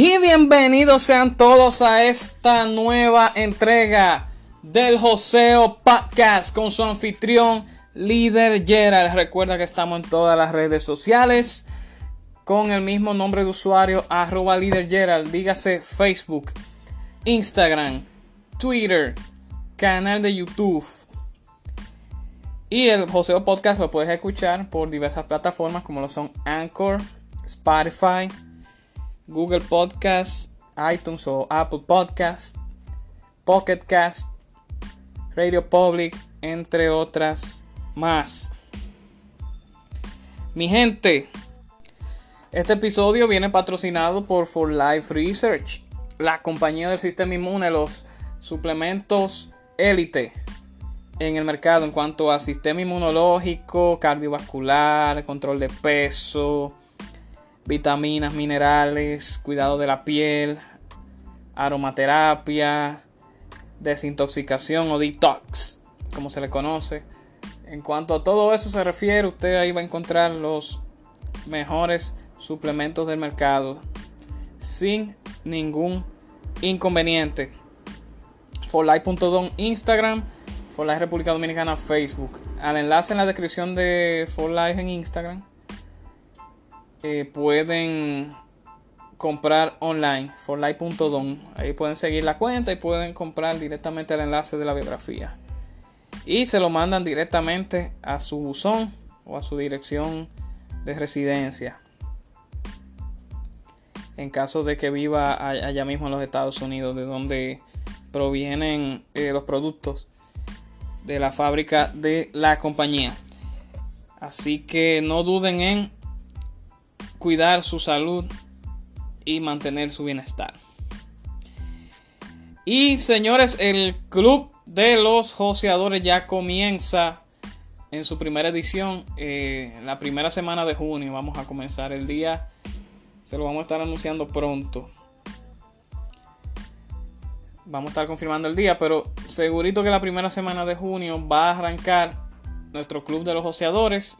Y bienvenidos sean todos a esta nueva entrega del Joseo Podcast con su anfitrión Líder Gerald. Recuerda que estamos en todas las redes sociales con el mismo nombre de usuario arroba Líder Gerald. Dígase Facebook, Instagram, Twitter, canal de YouTube. Y el Joseo Podcast lo puedes escuchar por diversas plataformas como lo son Anchor, Spotify, Google Podcast, iTunes o Apple Podcast, Pocket Cast, Radio Public, entre otras más. Mi gente, este episodio viene patrocinado por For Life Research, la compañía del sistema inmune, los suplementos élite en el mercado en cuanto a sistema inmunológico, cardiovascular, control de peso, vitaminas, minerales, cuidado de la piel, aromaterapia, desintoxicación o detox, como se le conoce. En cuanto a todo eso se refiere, usted ahí va a encontrar los mejores suplementos del mercado sin ningún inconveniente. Forlife.com Instagram, Forlife República Dominicana Facebook. Al enlace en la descripción de Forlife en Instagram eh, pueden comprar online, forlife.com. Ahí pueden seguir la cuenta y pueden comprar directamente el enlace de la biografía. Y se lo mandan directamente a su buzón o a su dirección de residencia. En caso de que viva allá mismo en los Estados Unidos, de donde provienen eh, los productos de la fábrica de la compañía. Así que no duden en cuidar su salud y mantener su bienestar. Y señores, el club de los joseadores ya comienza en su primera edición, eh, la primera semana de junio. Vamos a comenzar el día, se lo vamos a estar anunciando pronto. Vamos a estar confirmando el día, pero segurito que la primera semana de junio va a arrancar nuestro club de los joseadores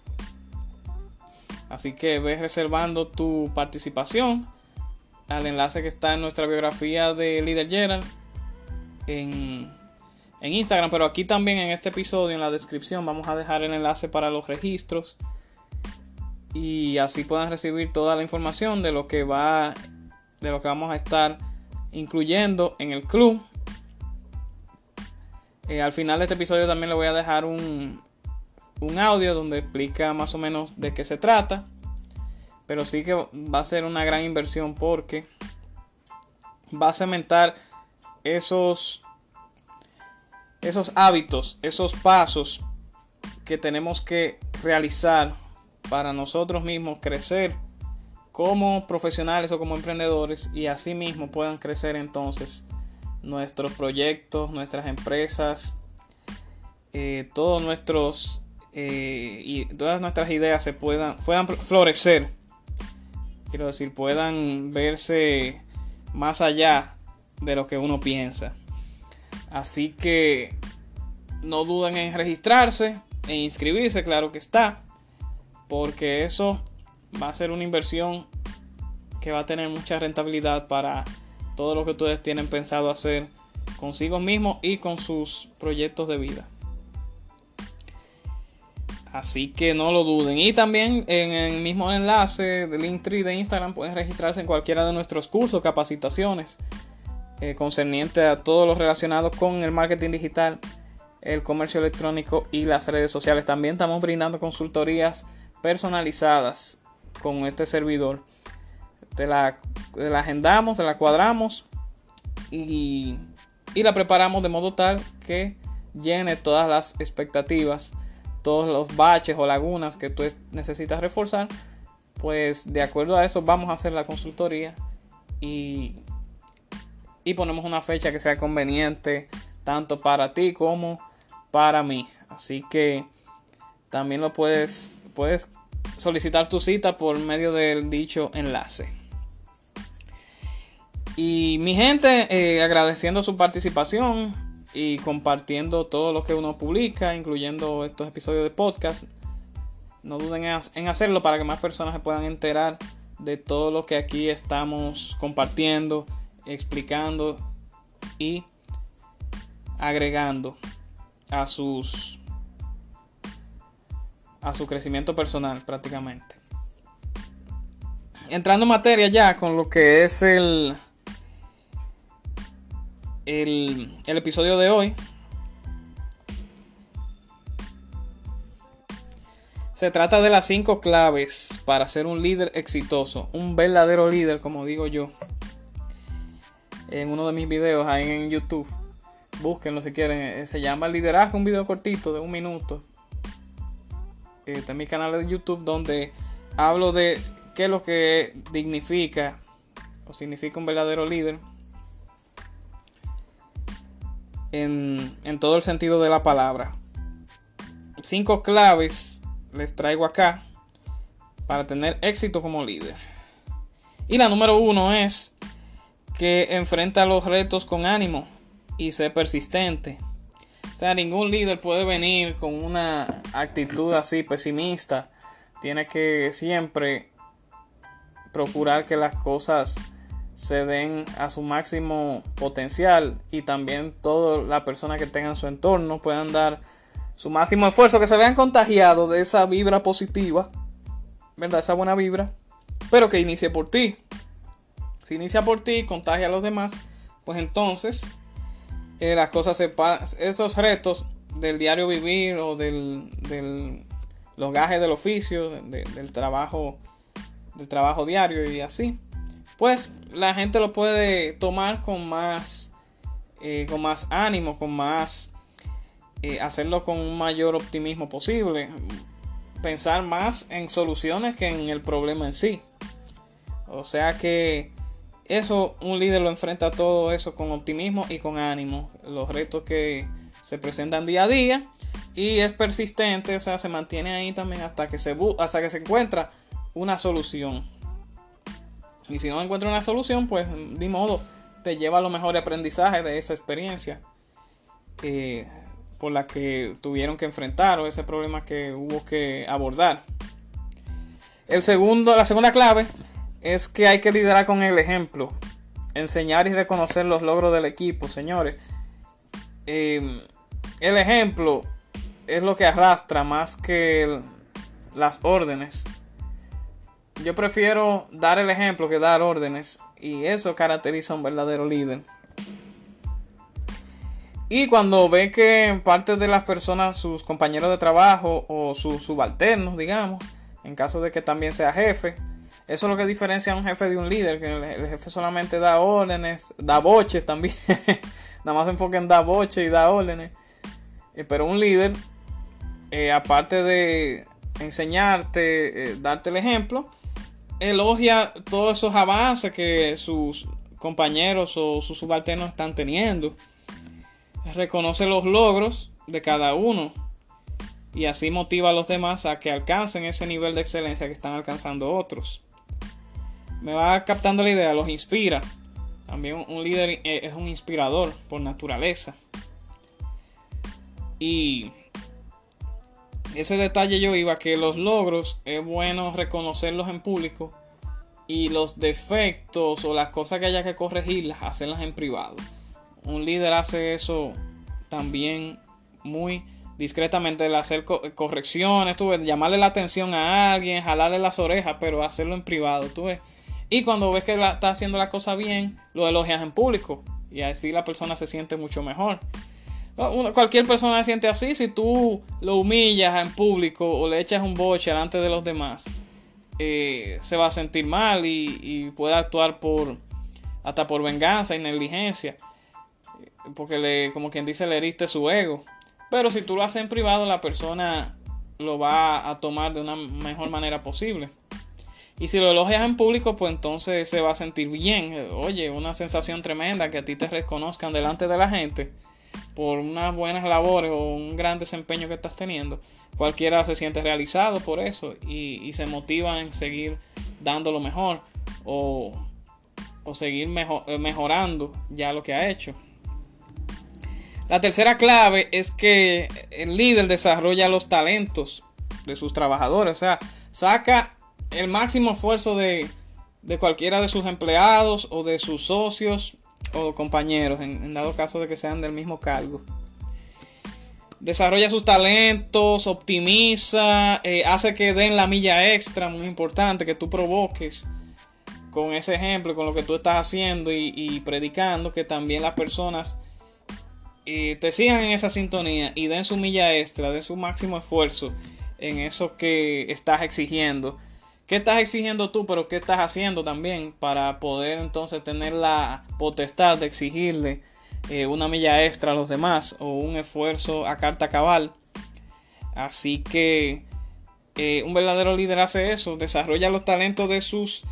Así que ves reservando tu participación al enlace que está en nuestra biografía de Líder Gerald en, en Instagram. Pero aquí también en este episodio, en la descripción, vamos a dejar el enlace para los registros. Y así puedan recibir toda la información de lo que va. De lo que vamos a estar incluyendo en el club. Eh, al final de este episodio también le voy a dejar un, un audio donde explica más o menos de qué se trata. Pero sí que va a ser una gran inversión porque va a cementar esos, esos hábitos, esos pasos que tenemos que realizar para nosotros mismos crecer como profesionales o como emprendedores y así mismo puedan crecer entonces nuestros proyectos, nuestras empresas, eh, todos nuestros eh, y todas nuestras ideas se puedan, puedan florecer. Quiero decir, puedan verse más allá de lo que uno piensa. Así que no duden en registrarse e inscribirse, claro que está. Porque eso va a ser una inversión que va a tener mucha rentabilidad para todo lo que ustedes tienen pensado hacer consigo mismos y con sus proyectos de vida. Así que no lo duden. Y también en el mismo enlace del Linktree de Instagram pueden registrarse en cualquiera de nuestros cursos, capacitaciones eh, concernientes a todo lo relacionado con el marketing digital, el comercio electrónico y las redes sociales. También estamos brindando consultorías personalizadas con este servidor. Te la, la agendamos, te la cuadramos y, y la preparamos de modo tal que llene todas las expectativas todos los baches o lagunas que tú necesitas reforzar, pues de acuerdo a eso vamos a hacer la consultoría y, y ponemos una fecha que sea conveniente tanto para ti como para mí. Así que también lo puedes, puedes solicitar tu cita por medio del dicho enlace. Y mi gente, eh, agradeciendo su participación, y compartiendo todo lo que uno publica, incluyendo estos episodios de podcast. No duden en hacerlo para que más personas se puedan enterar de todo lo que aquí estamos compartiendo, explicando y agregando a sus a su crecimiento personal prácticamente. Entrando en materia ya con lo que es el el, episodio de hoy, Se trata de las cinco claves para ser un líder exitoso, un verdadero líder, como digo yo. En uno de mis videos ahí en YouTube, búsquenlo si quieren. Eh, se llama Liderazgo, un video cortito de un minuto. Está en mi canal de YouTube donde hablo de qué es lo que dignifica o significa un verdadero líder. En, en todo el sentido de la palabra. Cinco claves les traigo acá para tener éxito como líder. Y la número uno es que enfrenta los retos con ánimo y ser persistente. O sea, ningún líder puede venir con una actitud así pesimista. Tiene que siempre procurar que las cosas se den a su máximo potencial y también toda la persona que tenga en su entorno puedan dar su máximo esfuerzo, que se vean contagiados de esa vibra positiva, ¿verdad? Esa buena vibra, pero que inicie por ti. Si inicia por ti, contagia a los demás, pues entonces eh, las cosas se esos retos del diario vivir o del, del los gajes del oficio, del trabajo, del trabajo diario y así, pues la gente lo puede tomar con más, eh, con más ánimo, con más eh, hacerlo con un mayor optimismo posible, pensar más en soluciones que en el problema en sí. O sea que eso, un líder lo enfrenta todo eso con optimismo y con ánimo. Los retos que se presentan día a día y es persistente, o sea, se mantiene ahí también hasta que se, hasta que se encuentra una solución. Y si no encuentra una solución, pues de modo, te lleva a los mejores aprendizajes de esa experiencia. Eh, por la que tuvieron que enfrentar o ese problema que hubo que abordar. El segundo, la segunda clave es que hay que liderar con el ejemplo, enseñar y reconocer los logros del equipo, señores. Em, el ejemplo es lo que arrastra más que las órdenes. Yo prefiero dar el ejemplo que dar órdenes y eso caracteriza a un verdadero líder. Y cuando ve que parte de las personas, sus compañeros de trabajo o sus subalternos, digamos, en caso de que también sea jefe, eso es lo que diferencia a un jefe de un líder, que el, jefe solamente da órdenes, da boches también, nada más se enfoca en dar boches y da órdenes. Eh, pero un líder, eh, aparte de enseñarte, eh, darte el ejemplo, elogia todos esos avances que sus compañeros o sus subalternos están teniendo reconoce los logros de cada uno y así motiva a los demás a que alcancen ese nivel de excelencia que están alcanzando otros. Me va captando la idea, los inspira. También un líder eh, es un inspirador por naturaleza. Y ese detalle yo iba que los logros es bueno reconocerlos en público y los defectos o las cosas que haya que corregirlas, hacerlas en privado un líder hace eso también muy discretamente, el hacer correcciones, tú llamarle la atención a alguien, jalarle las orejas, pero hacerlo en privado, tú ves. Y cuando ves que está haciendo la cosa bien, lo elogias en público y así la persona se siente mucho mejor. Cualquier persona se siente así si tú lo humillas en público o le echas un boche delante de los demás. Eh, se va a sentir mal y, y puede actuar por hasta por venganza y negligencia porque le, como quien dice, le heriste su ego. Pero si tú lo haces en privado, la persona lo va a tomar de una mejor manera posible. Y si lo elogias en público, pues entonces se va a sentir bien. Oye, una sensación tremenda que a ti te reconozcan delante de la gente por unas buenas labores o un gran desempeño que estás teniendo. Cualquiera se siente realizado por eso y, se motiva en seguir dando lo mejor o, o seguir mejorando ya lo que ha hecho. La tercera clave es que el líder desarrolla los talentos de sus trabajadores, o sea, saca el máximo esfuerzo de de cualquiera de sus empleados o de sus socios o compañeros, en, dado caso de que sean del mismo cargo. Desarrolla sus talentos, optimiza, eh, hace que den la milla extra, muy importante, que tú provoques con ese ejemplo, con lo que tú estás haciendo y, predicando, que también las personas eh, te sigan en esa sintonía y den su milla extra, den su máximo esfuerzo en eso que estás exigiendo ¿Qué estás exigiendo tú, pero qué estás haciendo también para poder entonces tener la potestad de exigirle eh, una milla extra a los demás o un esfuerzo a carta cabal? Así que eh, un verdadero líder hace eso, desarrolla los talentos de sus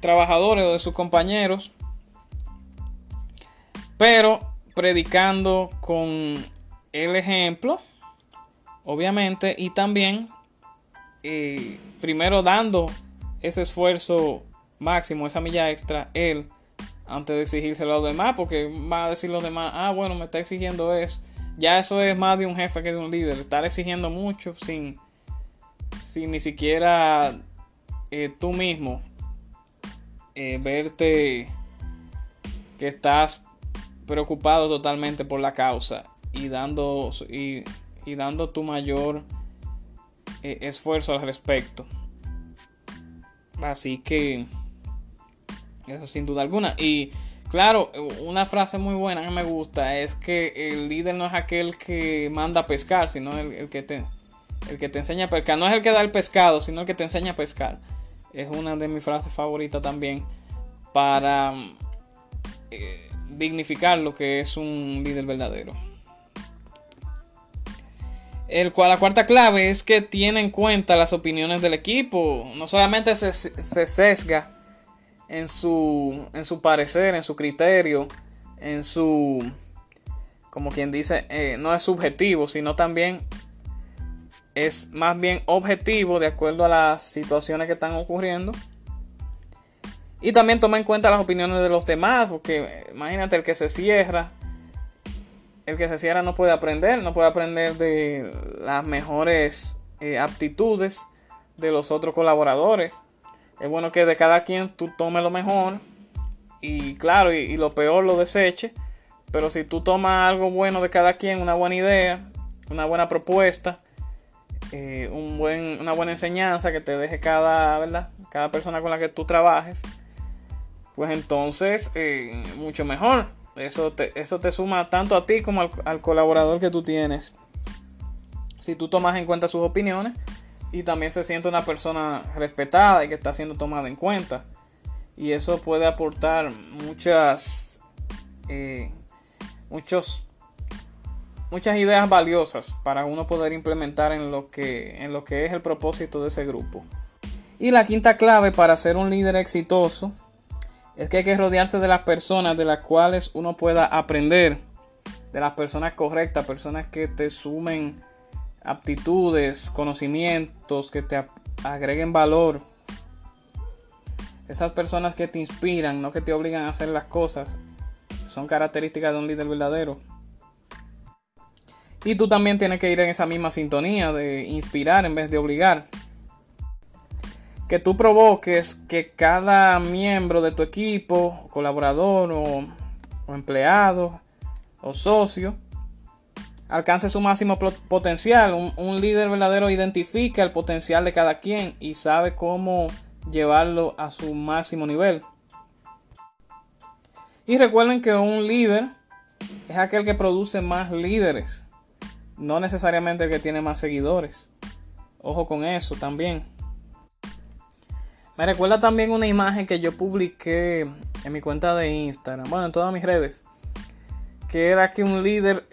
trabajadores o de sus compañeros, pero predicando con el ejemplo, obviamente, y también eh, primero dando ese esfuerzo máximo, esa milla extra, él, antes de exigírselo a los demás, porque va a decir los demás, ah, bueno, me está exigiendo eso. Ya eso es más de un jefe que de un líder, estar exigiendo mucho sin, sin ni siquiera eh, tú mismo eh, verte que estás preocupado totalmente por la causa y dando y, y dando tu mayor eh, esfuerzo al respecto. Así que eso sin duda alguna. Y claro, una frase muy buena que me gusta es que el líder no es aquel que manda a pescar, sino el, que te el que te enseña a pescar. No es el que da el pescado, sino el que te enseña a pescar. Es una de mis frases favoritas también para eh, dignificar lo que es un líder verdadero. El, la cuarta clave es que tiene en cuenta las opiniones del equipo. No solamente se, sesga en su, en su parecer, en su criterio, en su, como quien dice, eh, no es subjetivo, sino también es más bien objetivo de acuerdo a las situaciones que están ocurriendo. Y también toma en cuenta las opiniones de los demás, porque eh, imagínate el que se cierra el que se cierra no puede aprender, no puede aprender de las mejores eh, aptitudes de los otros colaboradores. Es bueno que de cada quien tú tomes lo mejor y claro, y, lo peor lo deseche. Pero si tú tomas algo bueno de cada quien, una buena idea, una buena propuesta, eh, un buen, una buena enseñanza que te deje cada, ¿verdad? cada persona con la que tú trabajes, pues entonces eh, mucho mejor. Eso te, eso te suma tanto a ti como al, colaborador que tú tienes. Si tú tomas en cuenta sus opiniones y también se siente una persona respetada y que está siendo tomada en cuenta. Y eso puede aportar muchas, eh, muchos, muchas ideas valiosas para uno poder implementar en lo, que, en lo que es el propósito de ese grupo. Y la quinta clave para ser un líder exitoso es que hay que rodearse de las personas de las cuales uno pueda aprender, de las personas correctas, personas que te sumen aptitudes, conocimientos, que te agreguen valor. Esas personas que te inspiran, no que te obligan a hacer las cosas, son características de un líder verdadero. Y tú también tienes que ir en esa misma sintonía de inspirar en vez de obligar que tú provoques que cada miembro de tu equipo, colaborador o, empleado o socio, alcance su máximo potencial. Un, un, líder verdadero identifica el potencial de cada quien y sabe cómo llevarlo a su máximo nivel. Y recuerden que un líder es aquel que produce más líderes, no necesariamente el que tiene más seguidores. Ojo con eso también. Me recuerda también una imagen que yo publiqué en mi cuenta de Instagram, bueno, en todas mis redes, que era que un líder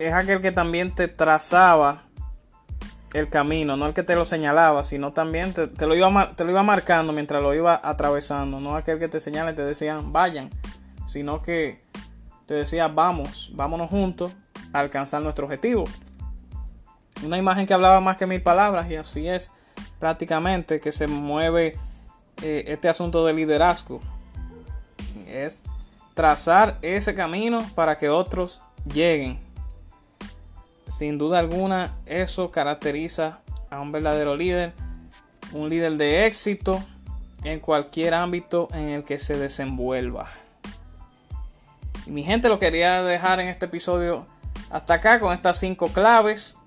es aquel que también te trazaba el camino, no el que te lo señalaba, sino también te, lo, iba, te lo iba marcando mientras lo iba atravesando, no aquel que te señala y te decían vayan, sino que te decía vamos, vámonos juntos a alcanzar nuestro objetivo. Una imagen que hablaba más que mil palabras y así es prácticamente que se mueve eh, este asunto de liderazgo. Es trazar ese camino para que otros lleguen. Sin duda alguna, eso caracteriza a un verdadero líder, un líder de éxito en cualquier ámbito en el que se desenvuelva. Mi gente lo quería dejar en este episodio hasta acá con estas cinco claves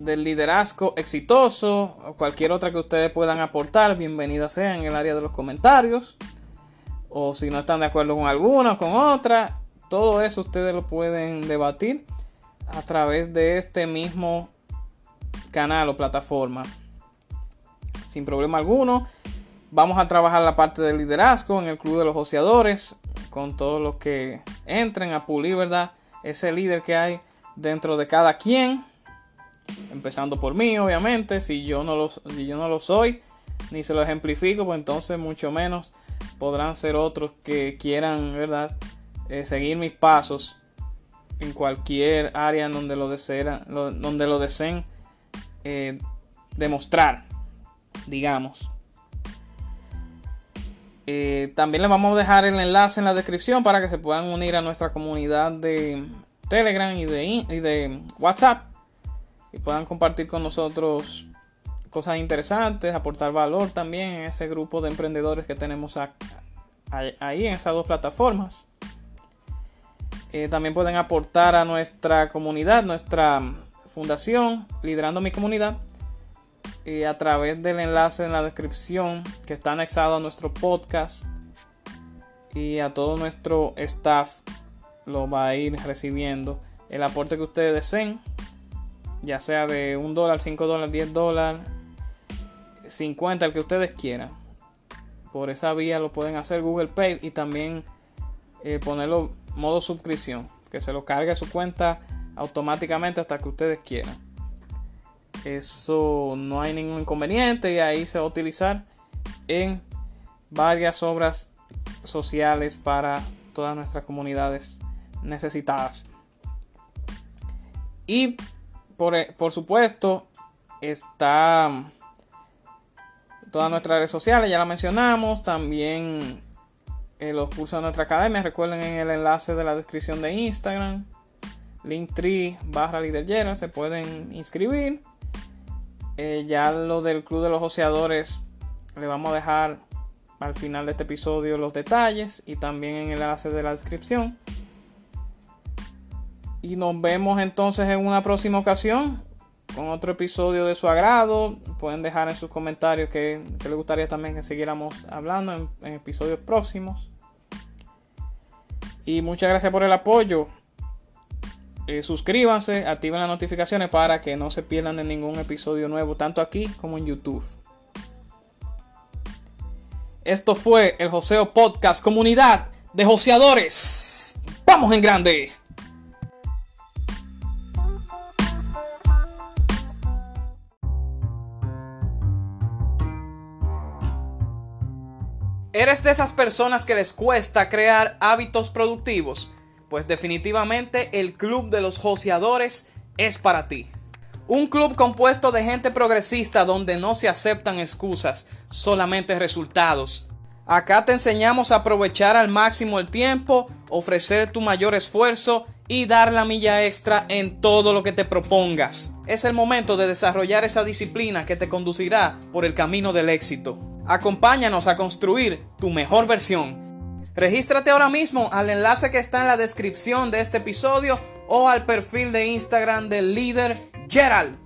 del liderazgo exitoso o cualquier otra que ustedes puedan aportar, bienvenida sea en el área de los comentarios. O si no están de acuerdo con alguna o con otra, todo eso ustedes lo pueden debatir a través de este mismo canal o plataforma. Sin problema alguno. Vamos a trabajar la parte del liderazgo en el Club de los Joseadores. Con todos los que entren a pulir, ¿verdad? Ese líder que hay dentro de cada quien. Empezando por mí, obviamente. Si yo no lo, si yo no lo soy, ni se lo ejemplifico, pues entonces mucho menos podrán ser otros que quieran, ¿verdad? Eh, seguir mis pasos en cualquier área donde lo, deseen, donde lo deseen eh, demostrar, digamos. Eh, también les vamos a dejar el enlace en la descripción para que se puedan unir a nuestra comunidad de Telegram y de, y de WhatsApp y puedan compartir con nosotros cosas interesantes, aportar valor también en ese grupo de emprendedores que tenemos ahí en esas dos plataformas. Eh, también pueden aportar a nuestra comunidad, nuestra fundación, liderando mi comunidad, eh, a través del enlace en la descripción que está anexado a nuestro podcast y a todo nuestro staff lo va a ir recibiendo el aporte que ustedes deseen, ya sea de un dólar, 5 dólares, 10 dólares, 50, el que ustedes quieran. Por esa vía lo pueden hacer Google Pay y también eh, ponerlo modo suscripción, que se lo cargue a su cuenta automáticamente hasta que ustedes quieran. Eso no hay ningún inconveniente y ahí se va a utilizar en varias obras sociales para todas nuestras comunidades necesitadas. Y por, por supuesto está todas nuestras redes sociales, ya la mencionamos, también eh, los cursos de nuestra academia. Recuerden en el enlace de la descripción de Instagram, linktree barra líder se pueden inscribir. Eh, ya lo del club de los oceadores le vamos a dejar al final de este episodio los detalles y también en el enlace de la descripción. Y nos vemos entonces en una próxima ocasión con otro episodio de su agrado. Pueden dejar en sus comentarios que, les gustaría también que siguiéramos hablando en, episodios próximos. Y muchas gracias por el apoyo. Eh, suscríbanse, activen las notificaciones para que no se pierdan de ningún episodio nuevo, tanto aquí como en YouTube. Esto fue el Joseo Podcast, comunidad de joseadores. ¡Vamos en grande! ¿Eres de esas personas que les cuesta crear hábitos productivos? Pues definitivamente el Club de los Joseadores es para ti. Un club compuesto de gente progresista donde no se aceptan excusas, solamente resultados. Acá te enseñamos a aprovechar al máximo el tiempo, ofrecer tu mayor esfuerzo y dar la milla extra en todo lo que te propongas. Es el momento de desarrollar esa disciplina que te conducirá por el camino del éxito. Acompáñanos a construir tu mejor versión. Regístrate ahora mismo al enlace que está en la descripción de este episodio o al perfil de Instagram del líder Gerald.